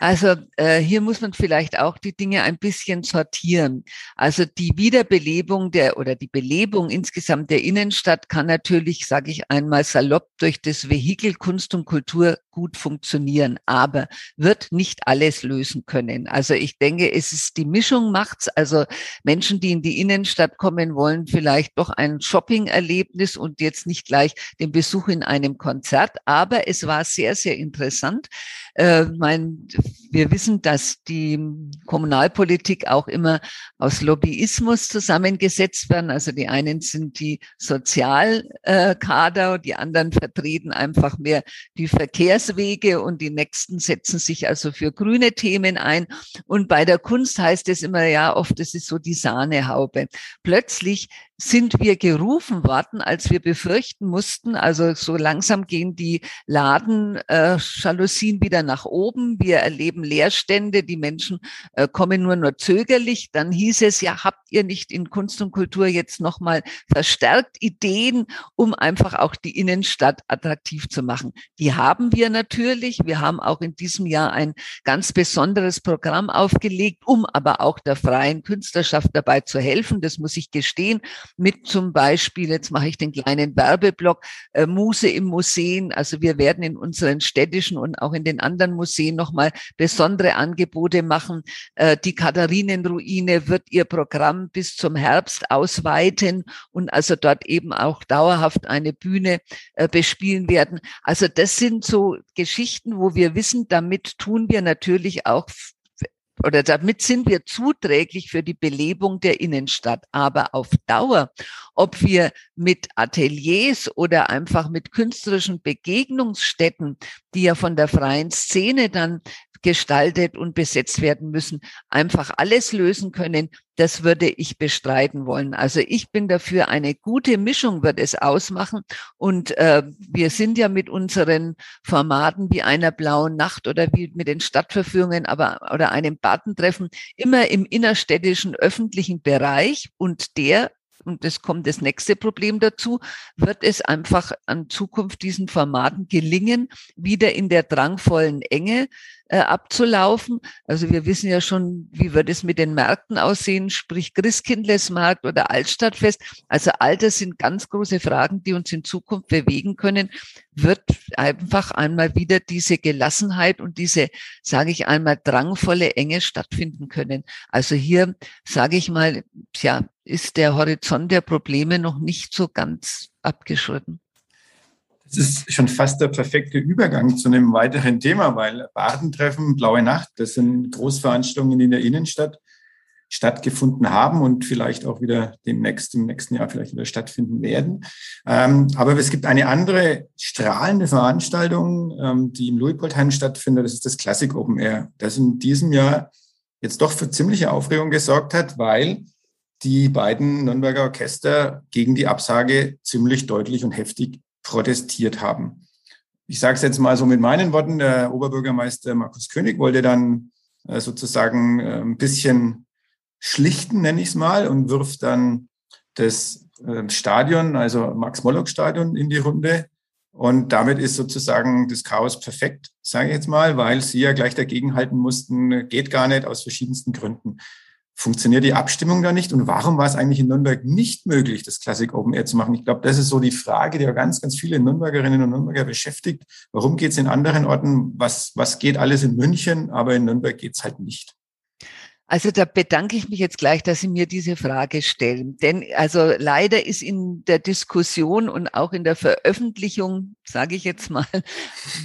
Also äh, hier muss man vielleicht auch die Dinge ein bisschen sortieren. Also die Wiederbelebung der oder die Belebung insgesamt der Innenstadt kann natürlich, sage ich einmal salopp, durch das Vehikel Kunst und Kultur gut funktionieren, aber wird nicht alles lösen können. Also ich denke, es ist die Mischung macht's. Also Menschen, die in die Innenstadt kommen wollen, vielleicht doch ein Shopping-Erlebnis und jetzt nicht gleich den Besuch in einem Konzert. Aber es war sehr, sehr interessant. Äh, mein, wir wissen, dass die Kommunalpolitik auch immer aus Lobbyismus zusammengesetzt werden. Also die einen sind die Sozialkader, die anderen vertreten einfach mehr die Verkehrswege und die nächsten setzen sich also für grüne Themen ein. Und bei der Kunst heißt es immer ja oft, es ist so die Sahnehaube. Plötzlich sind wir gerufen worden, als wir befürchten mussten, also so langsam gehen die Ladenjalousien äh, wieder nach oben, wir erleben Leerstände, die Menschen äh, kommen nur nur zögerlich, dann hieß es ja, habt ihr nicht in Kunst und Kultur jetzt nochmal verstärkt Ideen, um einfach auch die Innenstadt attraktiv zu machen. Die haben wir natürlich, wir haben auch in diesem Jahr ein ganz besonderes Programm aufgelegt, um aber auch der freien Künstlerschaft dabei zu helfen, das muss ich gestehen. Mit zum Beispiel, jetzt mache ich den kleinen Werbeblock, äh, Muse im Museen. Also wir werden in unseren städtischen und auch in den anderen Museen nochmal besondere Angebote machen. Äh, die Katharinenruine wird ihr Programm bis zum Herbst ausweiten und also dort eben auch dauerhaft eine Bühne äh, bespielen werden. Also das sind so Geschichten, wo wir wissen, damit tun wir natürlich auch oder damit sind wir zuträglich für die Belebung der Innenstadt. Aber auf Dauer, ob wir mit Ateliers oder einfach mit künstlerischen Begegnungsstätten, die ja von der freien Szene dann gestaltet und besetzt werden müssen, einfach alles lösen können, das würde ich bestreiten wollen. Also ich bin dafür, eine gute Mischung wird es ausmachen. Und äh, wir sind ja mit unseren Formaten wie einer blauen Nacht oder wie mit den Stadtverführungen, aber oder einem Badentreffen immer im innerstädtischen öffentlichen Bereich und der und es kommt das nächste Problem dazu, wird es einfach an Zukunft diesen Formaten gelingen, wieder in der drangvollen Enge äh, abzulaufen. Also wir wissen ja schon, wie wird es mit den Märkten aussehen, sprich Christkindlesmarkt oder Altstadtfest. Also all das sind ganz große Fragen, die uns in Zukunft bewegen können. Wird einfach einmal wieder diese Gelassenheit und diese, sage ich einmal, drangvolle Enge stattfinden können. Also hier, sage ich mal, tja, ist der Horizont der Probleme noch nicht so ganz abgeschritten. Das ist schon fast der perfekte Übergang zu einem weiteren Thema, weil Badentreffen, Blaue Nacht, das sind Großveranstaltungen, in der Innenstadt stattgefunden haben und vielleicht auch wieder demnächst im nächsten Jahr vielleicht wieder stattfinden werden. Ähm, aber es gibt eine andere strahlende Veranstaltung, ähm, die im Luitpoldheim stattfindet. Das ist das Classic Open Air, das in diesem Jahr jetzt doch für ziemliche Aufregung gesorgt hat, weil die beiden Nürnberger Orchester gegen die Absage ziemlich deutlich und heftig protestiert haben. Ich sage es jetzt mal so mit meinen Worten, der Oberbürgermeister Markus König wollte dann äh, sozusagen äh, ein bisschen schlichten, nenne ich es mal, und wirft dann das äh, Stadion, also Max-Mollock-Stadion in die Runde. Und damit ist sozusagen das Chaos perfekt, sage ich jetzt mal, weil sie ja gleich dagegenhalten mussten, geht gar nicht aus verschiedensten Gründen funktioniert die Abstimmung da nicht? Und warum war es eigentlich in Nürnberg nicht möglich, das Classic Open Air zu machen? Ich glaube, das ist so die Frage, die ja ganz, ganz viele Nürnbergerinnen und Nürnberger beschäftigt. Warum geht es in anderen Orten? Was, was geht alles in München, aber in Nürnberg geht es halt nicht? Also da bedanke ich mich jetzt gleich, dass Sie mir diese Frage stellen. Denn also leider ist in der Diskussion und auch in der Veröffentlichung, sage ich jetzt mal,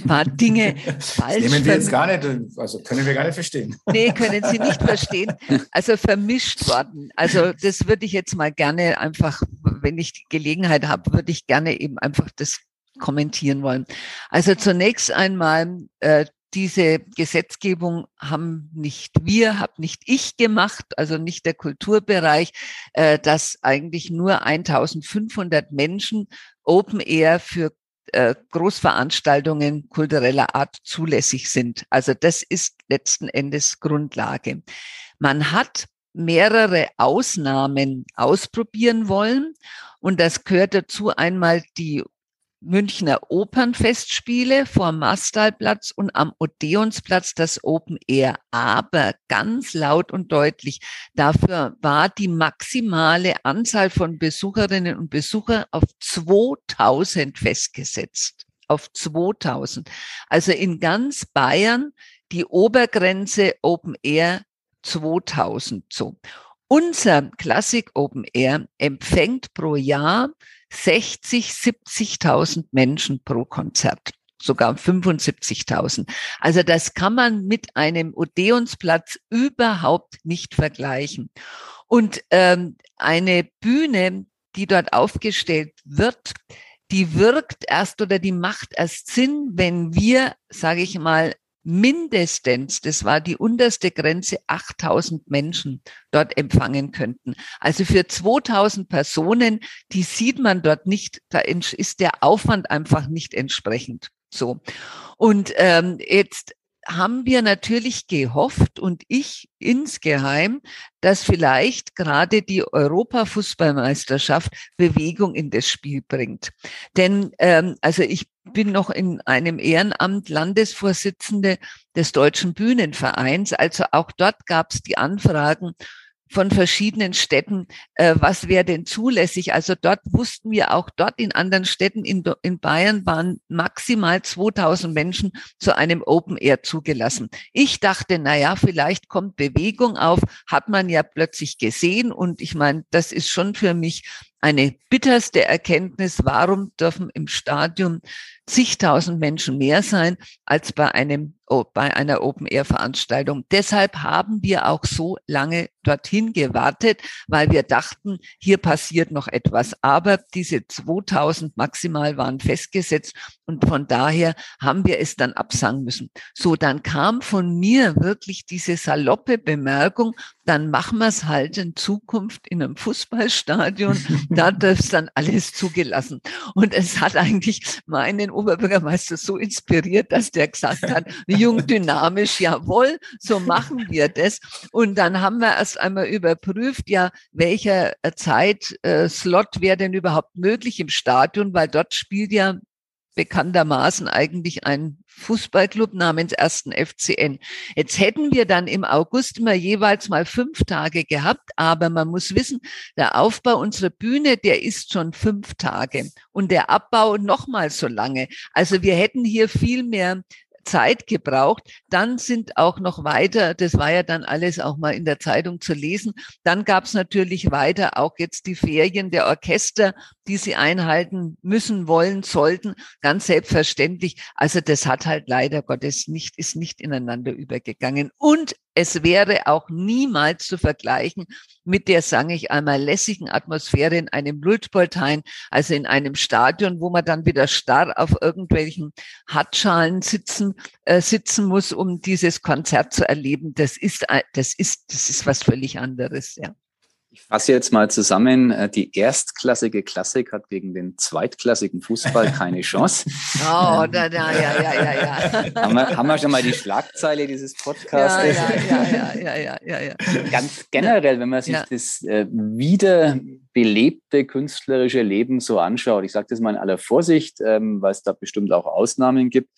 paar Dinge falsch. Das nehmen wir jetzt gar nicht, also können wir gar nicht verstehen. Nee, können Sie nicht verstehen. Also vermischt worden. Also das würde ich jetzt mal gerne einfach, wenn ich die Gelegenheit habe, würde ich gerne eben einfach das kommentieren wollen. Also zunächst einmal äh, diese Gesetzgebung haben nicht wir, habe nicht ich gemacht, also nicht der Kulturbereich, äh, dass eigentlich nur 1500 Menschen Open Air für äh, Großveranstaltungen kultureller Art zulässig sind. Also das ist letzten Endes Grundlage. Man hat mehrere Ausnahmen ausprobieren wollen. Und das gehört dazu einmal die Münchner Opernfestspiele vor Mastalplatz und am Odeonsplatz das Open Air. Aber ganz laut und deutlich, dafür war die maximale Anzahl von Besucherinnen und Besuchern auf 2000 festgesetzt. Auf 2000. Also in ganz Bayern die Obergrenze Open Air 2000 so. Unser Classic Open Air empfängt pro Jahr 60, 70.000 Menschen pro Konzert sogar 75.000. Also das kann man mit einem Odeonsplatz überhaupt nicht vergleichen. Und ähm, eine Bühne, die dort aufgestellt wird, die wirkt erst oder die macht erst Sinn, wenn wir, sage ich mal, mindestens, das war die unterste Grenze, 8000 Menschen dort empfangen könnten. Also für 2000 Personen, die sieht man dort nicht, da ist der Aufwand einfach nicht entsprechend. So. Und ähm, jetzt haben wir natürlich gehofft und ich insgeheim, dass vielleicht gerade die Europafußballmeisterschaft Bewegung in das Spiel bringt. Denn ähm, also ich bin noch in einem Ehrenamt Landesvorsitzende des Deutschen Bühnenvereins. Also auch dort gab es die Anfragen von verschiedenen Städten, äh, was wäre denn zulässig. Also dort wussten wir auch dort in anderen Städten in, in Bayern waren maximal 2000 Menschen zu einem Open Air zugelassen. Ich dachte, na ja, vielleicht kommt Bewegung auf, hat man ja plötzlich gesehen. Und ich meine, das ist schon für mich eine bitterste Erkenntnis, warum dürfen im Stadion zigtausend Menschen mehr sein als bei einem bei einer Open-Air-Veranstaltung. Deshalb haben wir auch so lange dorthin gewartet, weil wir dachten, hier passiert noch etwas. Aber diese 2000 maximal waren festgesetzt und von daher haben wir es dann absagen müssen. So, dann kam von mir wirklich diese saloppe Bemerkung, dann machen wir es halt in Zukunft in einem Fußballstadion. Da ist dann alles zugelassen. Und es hat eigentlich meinen Oberbürgermeister so inspiriert, dass der gesagt hat, jung, dynamisch, jawohl, so machen wir das. Und dann haben wir erst einmal überprüft, ja, welcher Zeitslot wäre denn überhaupt möglich im Stadion, weil dort spielt ja bekanntermaßen eigentlich ein Fußballclub namens ersten FCN. Jetzt hätten wir dann im August immer jeweils mal fünf Tage gehabt, aber man muss wissen, der Aufbau unserer Bühne, der ist schon fünf Tage und der Abbau nochmal so lange. Also wir hätten hier viel mehr Zeit gebraucht. Dann sind auch noch weiter, das war ja dann alles auch mal in der Zeitung zu lesen, dann gab es natürlich weiter auch jetzt die Ferien der Orchester, die sie einhalten müssen, wollen, sollten, ganz selbstverständlich. Also das hat halt leider Gottes nicht, ist nicht ineinander übergegangen. Und es wäre auch niemals zu vergleichen mit der, sage ich einmal, lässigen Atmosphäre in einem Luftballtein, also in einem Stadion, wo man dann wieder starr auf irgendwelchen Hartschalen sitzen, äh, sitzen muss, um dieses Konzert zu erleben. Das ist, das ist, das ist was völlig anderes, ja. Ich fasse jetzt mal zusammen. Äh, die erstklassige Klassik hat gegen den zweitklassigen Fußball keine Chance. Oh, da, da, ja, ja, ja, ja. haben, wir, haben wir schon mal die Schlagzeile dieses Podcasts? Ja, ja, ja, ja, ja, ja, Ganz generell, wenn man sich ja. das äh, wiederbelebte künstlerische Leben so anschaut, ich sage das mal in aller Vorsicht, ähm, weil es da bestimmt auch Ausnahmen gibt,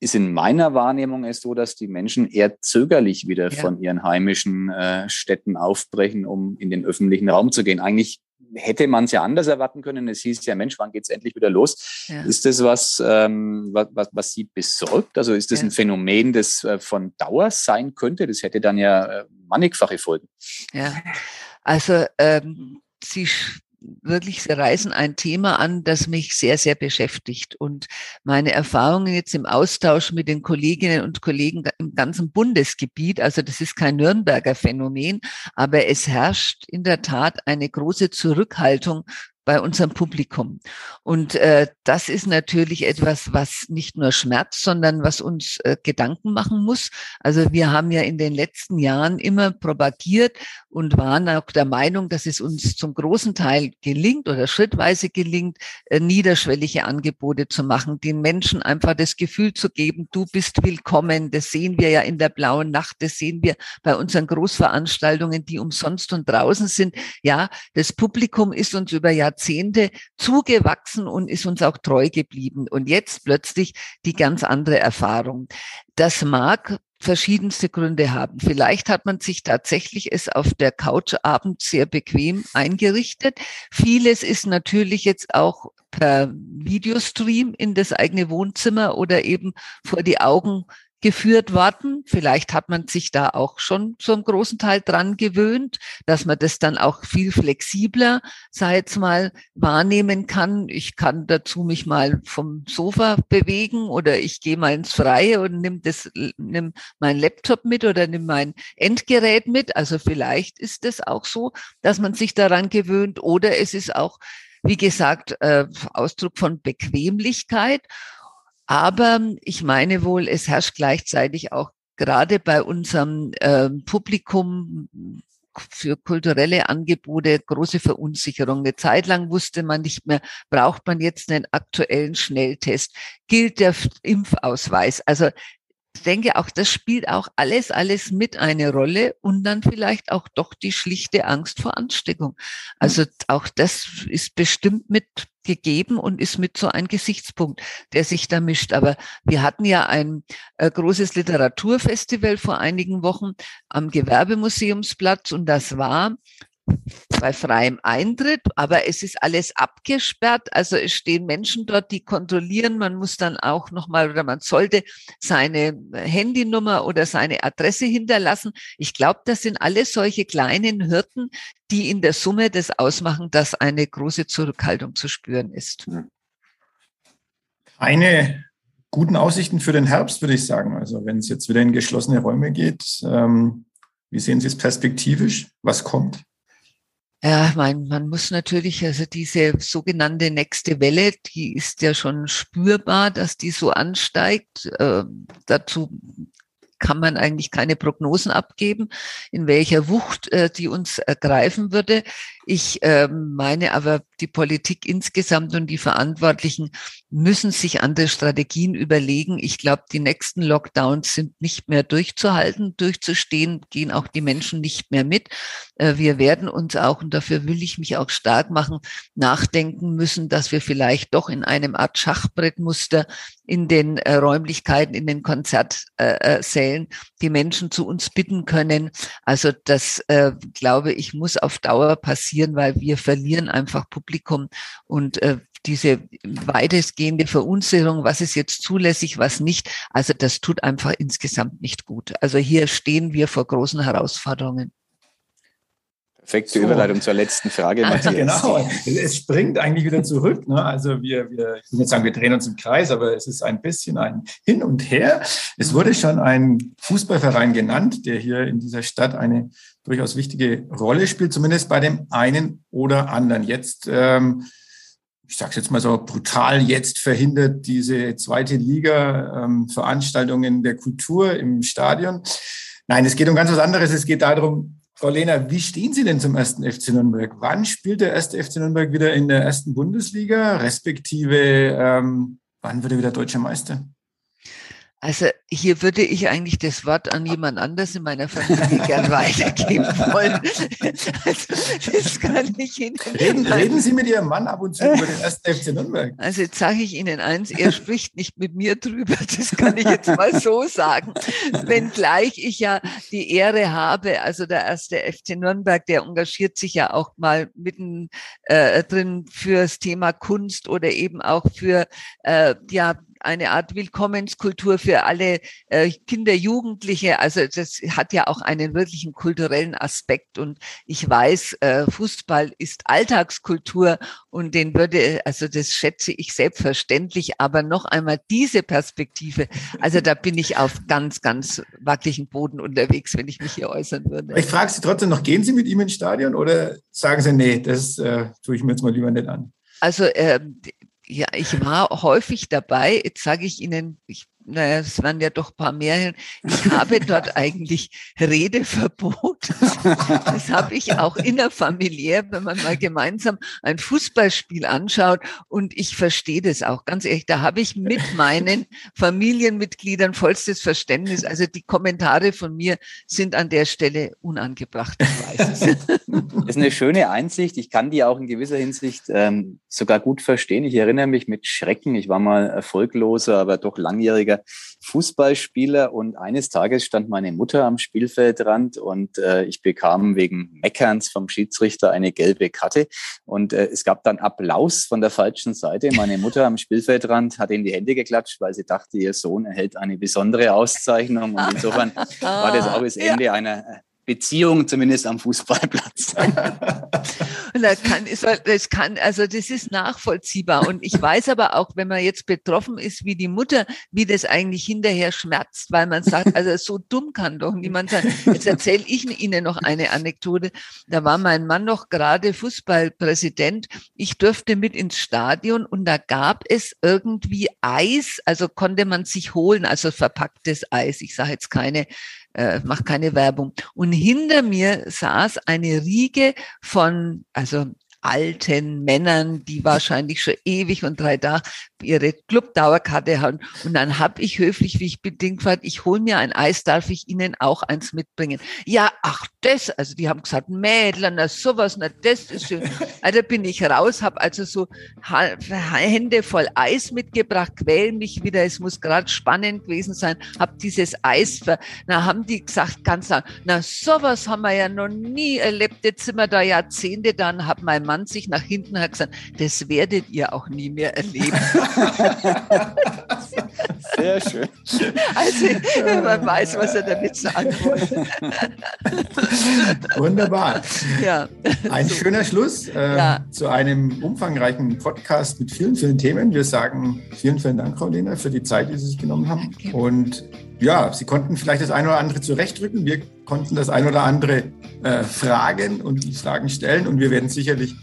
ist in meiner Wahrnehmung es so, dass die Menschen eher zögerlich wieder ja. von ihren heimischen äh, Städten aufbrechen, um in den öffentlichen Raum zu gehen. Eigentlich hätte man es ja anders erwarten können. Es hieß ja, Mensch, wann geht es endlich wieder los? Ja. Ist das was, ähm, was, was, was Sie besorgt? Also ist das ja. ein Phänomen, das äh, von Dauer sein könnte? Das hätte dann ja äh, mannigfache Folgen. Ja, also ähm, Sie wirklich, Sie reißen ein Thema an, das mich sehr, sehr beschäftigt. Und meine Erfahrungen jetzt im Austausch mit den Kolleginnen und Kollegen im ganzen Bundesgebiet, also das ist kein Nürnberger Phänomen, aber es herrscht in der Tat eine große Zurückhaltung bei unserem Publikum. Und äh, das ist natürlich etwas, was nicht nur schmerzt, sondern was uns äh, Gedanken machen muss. Also wir haben ja in den letzten Jahren immer propagiert und waren auch der Meinung, dass es uns zum großen Teil gelingt oder schrittweise gelingt, äh, niederschwellige Angebote zu machen, den Menschen einfach das Gefühl zu geben, du bist willkommen. Das sehen wir ja in der blauen Nacht, das sehen wir bei unseren Großveranstaltungen, die umsonst und draußen sind. Ja, das Publikum ist uns über Jahrzehnte Jahrzehnte zugewachsen und ist uns auch treu geblieben. Und jetzt plötzlich die ganz andere Erfahrung. Das mag verschiedenste Gründe haben. Vielleicht hat man sich tatsächlich es auf der Couch abends sehr bequem eingerichtet. Vieles ist natürlich jetzt auch per Videostream in das eigene Wohnzimmer oder eben vor die Augen geführt worden. Vielleicht hat man sich da auch schon zum großen Teil dran gewöhnt, dass man das dann auch viel flexibler, sei jetzt mal, wahrnehmen kann. Ich kann dazu mich mal vom Sofa bewegen oder ich gehe mal ins Freie und nimm das, nimm mein Laptop mit oder nimm mein Endgerät mit. Also vielleicht ist es auch so, dass man sich daran gewöhnt oder es ist auch wie gesagt, äh, Ausdruck von Bequemlichkeit. Aber ich meine wohl, es herrscht gleichzeitig auch gerade bei unserem äh, Publikum für kulturelle Angebote große Verunsicherung. Eine Zeit lang wusste man nicht mehr, braucht man jetzt einen aktuellen Schnelltest? Gilt der Impfausweis? Also denke auch, das spielt auch alles, alles mit eine Rolle und dann vielleicht auch doch die schlichte Angst vor Ansteckung. Also auch das ist bestimmt mit gegeben und ist mit so ein Gesichtspunkt, der sich da mischt. Aber wir hatten ja ein äh, großes Literaturfestival vor einigen Wochen am Gewerbemuseumsplatz und das war bei freiem Eintritt, aber es ist alles abgesperrt. Also es stehen Menschen dort, die kontrollieren. Man muss dann auch nochmal oder man sollte seine Handynummer oder seine Adresse hinterlassen. Ich glaube, das sind alles solche kleinen Hürden, die in der Summe das ausmachen, dass eine große Zurückhaltung zu spüren ist. Keine guten Aussichten für den Herbst, würde ich sagen. Also wenn es jetzt wieder in geschlossene Räume geht, ähm, wie sehen Sie es perspektivisch? Was kommt? Ja, man, man muss natürlich, also diese sogenannte nächste Welle, die ist ja schon spürbar, dass die so ansteigt. Äh, dazu kann man eigentlich keine Prognosen abgeben, in welcher Wucht äh, die uns ergreifen würde. Ich äh, meine aber, die Politik insgesamt und die Verantwortlichen müssen sich andere Strategien überlegen. Ich glaube, die nächsten Lockdowns sind nicht mehr durchzuhalten, durchzustehen, gehen auch die Menschen nicht mehr mit. Äh, wir werden uns auch, und dafür will ich mich auch stark machen, nachdenken müssen, dass wir vielleicht doch in einem Art Schachbrettmuster in den äh, Räumlichkeiten, in den Konzertsälen die Menschen zu uns bitten können. Also das, äh, glaube ich, muss auf Dauer passieren, weil wir verlieren einfach Publikum und äh, diese weitestgehende Verunsicherung, was ist jetzt zulässig, was nicht. Also das tut einfach insgesamt nicht gut. Also hier stehen wir vor großen Herausforderungen. Perfekte so. Überleitung zur letzten Frage, Matthias. Genau, es springt eigentlich wieder zurück. Ne? Also wir, wir, ich will sagen, wir drehen uns im Kreis, aber es ist ein bisschen ein Hin und Her. Es wurde schon ein Fußballverein genannt, der hier in dieser Stadt eine durchaus wichtige Rolle spielt, zumindest bei dem einen oder anderen. Jetzt, ähm, ich sage es jetzt mal so brutal, jetzt verhindert diese zweite Liga ähm, Veranstaltungen der Kultur im Stadion. Nein, es geht um ganz was anderes. Es geht darum, Frau Lehner, wie stehen Sie denn zum ersten FC Nürnberg? Wann spielt der erste FC Nürnberg wieder in der ersten Bundesliga, respektive ähm, wann wird er wieder deutscher Meister? Also hier würde ich eigentlich das Wort an jemand anders in meiner Familie gern weitergeben wollen. Also, das kann ich Ihnen. Reden, reden Sie mit Ihrem Mann ab und zu über den ersten FC Nürnberg. Also jetzt sage ich Ihnen eins, er spricht nicht mit mir drüber, das kann ich jetzt mal so sagen. Wenngleich ich ja die Ehre habe, also der erste FC Nürnberg, der engagiert sich ja auch mal mitten äh, drin fürs Thema Kunst oder eben auch für äh, ja eine Art Willkommenskultur für alle äh, Kinder, Jugendliche. Also das hat ja auch einen wirklichen kulturellen Aspekt. Und ich weiß, äh, Fußball ist Alltagskultur und den würde, also das schätze ich selbstverständlich. Aber noch einmal diese Perspektive, also da bin ich auf ganz, ganz wackeligen Boden unterwegs, wenn ich mich hier äußern würde. Ich frage Sie trotzdem noch, gehen Sie mit ihm ins Stadion oder sagen Sie, nee, das äh, tue ich mir jetzt mal lieber nicht an? Also äh, ja, ich war häufig dabei. Jetzt sage ich Ihnen, ich naja, es waren ja doch paar mehr. Ich habe dort eigentlich Redeverbot. Das habe ich auch innerfamiliär, wenn man mal gemeinsam ein Fußballspiel anschaut. Und ich verstehe das auch ganz ehrlich. Da habe ich mit meinen Familienmitgliedern vollstes Verständnis. Also die Kommentare von mir sind an der Stelle unangebracht. Das ist eine schöne Einsicht. Ich kann die auch in gewisser Hinsicht ähm, sogar gut verstehen. Ich erinnere mich mit Schrecken. Ich war mal erfolgloser, aber doch langjähriger Fußballspieler und eines Tages stand meine Mutter am Spielfeldrand und äh, ich bekam wegen Meckerns vom Schiedsrichter eine gelbe Karte und äh, es gab dann Applaus von der falschen Seite. Meine Mutter am Spielfeldrand hat in die Hände geklatscht, weil sie dachte, ihr Sohn erhält eine besondere Auszeichnung und insofern war das auch das Ende ja. einer Beziehung, zumindest am Fußballplatz. und da kann, das kann, also das ist nachvollziehbar. Und ich weiß aber auch, wenn man jetzt betroffen ist wie die Mutter, wie das eigentlich hinterher schmerzt, weil man sagt, also so dumm kann doch niemand sein. Jetzt erzähle ich Ihnen noch eine Anekdote. Da war mein Mann noch gerade Fußballpräsident. Ich durfte mit ins Stadion und da gab es irgendwie Eis, also konnte man sich holen, also verpacktes Eis. Ich sage jetzt keine äh, macht keine Werbung. Und hinter mir saß eine Riege von, also alten Männern, die wahrscheinlich schon ewig und drei Tage ihre Clubdauerkarte haben. Und dann habe ich höflich, wie ich bedingt war, ich hole mir ein Eis, darf ich Ihnen auch eins mitbringen? Ja, ach das, also die haben gesagt, Mädler, na sowas, na das ist schön. Also bin ich raus, habe also so Hände voll Eis mitgebracht, quäl mich wieder, es muss gerade spannend gewesen sein, habe dieses Eis, ver na haben die gesagt, ganz lang, na sowas haben wir ja noch nie erlebt, jetzt sind wir da Jahrzehnte, dann hat mein Mann sich nach hinten gesagt, das werdet ihr auch nie mehr erleben. Sehr schön. Also man weiß, was er damit sagen wollte. Wunderbar. Ja. Ein so. schöner Schluss äh, ja. zu einem umfangreichen Podcast mit vielen, vielen Themen. Wir sagen vielen, vielen Dank, Frau Lehner, für die Zeit, die Sie sich genommen haben. Okay. Und ja, Sie konnten vielleicht das eine oder andere zurechtrücken. Wir konnten das eine oder andere äh, fragen und die Fragen stellen. Und wir werden sicherlich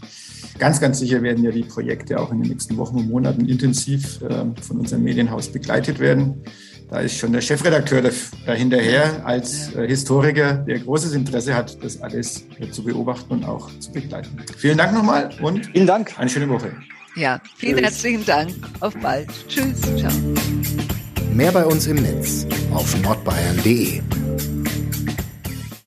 Ganz, ganz sicher werden ja die Projekte auch in den nächsten Wochen und Monaten intensiv äh, von unserem Medienhaus begleitet werden. Da ist schon der Chefredakteur dahinterher als äh, Historiker, der großes Interesse hat, das alles äh, zu beobachten und auch zu begleiten. Vielen Dank nochmal und vielen Dank. Eine schöne Woche. Ja, vielen Tschüss. herzlichen Dank. Auf bald. Tschüss. Ciao. Mehr bei uns im Netz auf nordbayern.de.